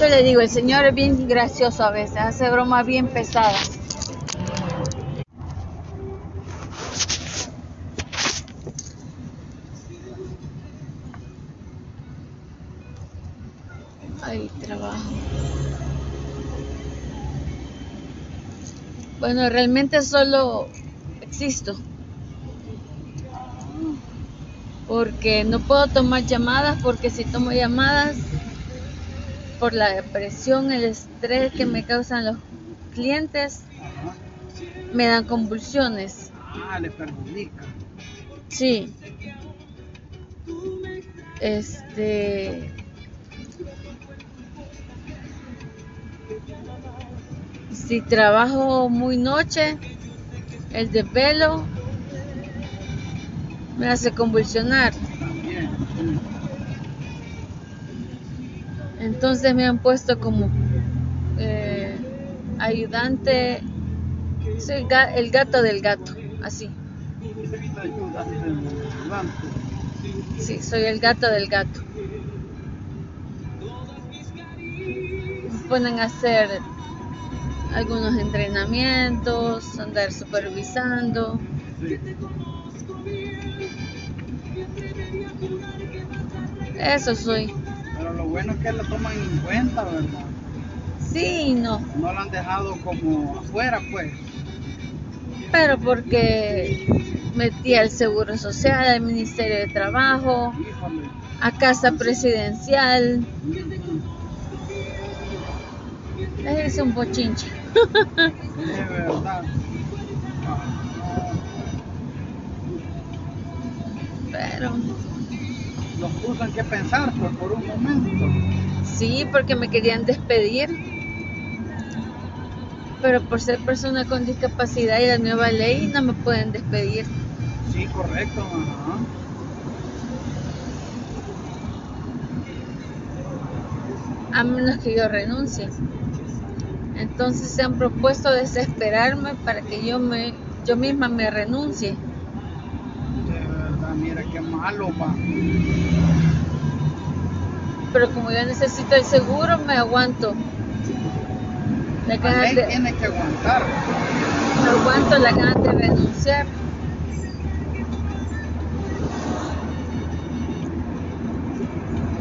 Yo le digo, el señor es bien gracioso a veces, hace bromas bien pesadas. Ay, trabajo. Bueno, realmente solo existo. Porque no puedo tomar llamadas, porque si tomo llamadas, por la depresión, el estrés que me causan los clientes, me dan convulsiones. Ah, le perjudica. Sí. Este. Si trabajo muy noche, el desvelo me hace convulsionar. También. Entonces me han puesto como eh, ayudante, soy el gato del gato, así. Sí, soy el gato del gato. Me ponen a hacer algunos entrenamientos, andar supervisando. Eso soy. Pero lo bueno es que lo toman en cuenta, ¿verdad? Sí y no, No lo han dejado como afuera, pues. pero porque metí al Seguro Social, al Ministerio de Trabajo, Híjole. a Casa Presidencial. Les hice un bochinche. De verdad. Que pensar pues, por un momento. sí, porque me querían despedir. Pero por ser persona con discapacidad y la nueva ley no me pueden despedir. Sí, correcto. A menos que yo renuncie. Entonces se han propuesto desesperarme para que yo me yo misma me renuncie. De verdad, mira qué malo. Pero como yo necesito el seguro, me aguanto. La ganas ley de, tiene que aguantar. me aguanto la ganas de renunciar.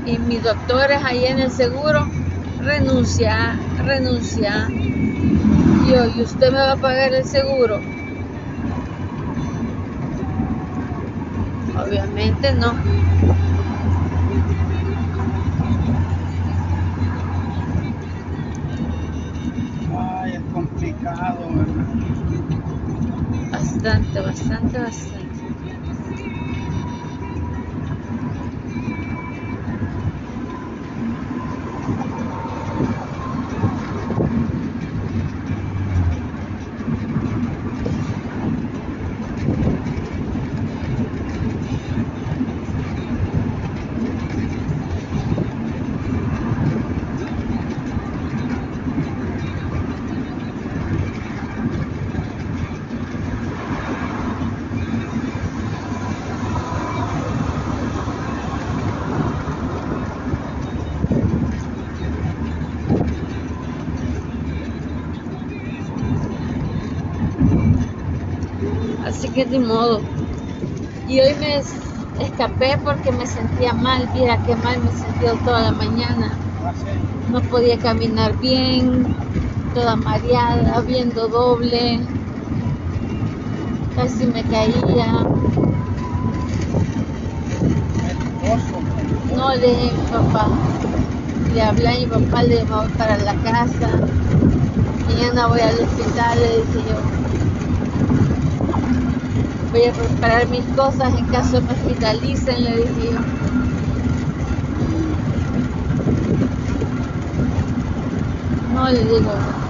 Y mis doctores ahí en el seguro, renuncia, renuncia. Y yo, ¿y usted me va a pagar el seguro? Obviamente no. Complicado, ¿verdad? Bastante, bastante, bastante. Así que de modo. Y hoy me es- escapé porque me sentía mal. Viera qué mal me sentía toda la mañana. No podía caminar bien, toda mareada, viendo doble. Casi me caía. No le dije a mi papá. Le hablé a mi papá, le dije, "Me voy para la casa. Mañana voy al hospital, le dije yo. Voy a preparar mis cosas en caso me hospitalicen, le dije. No le digo,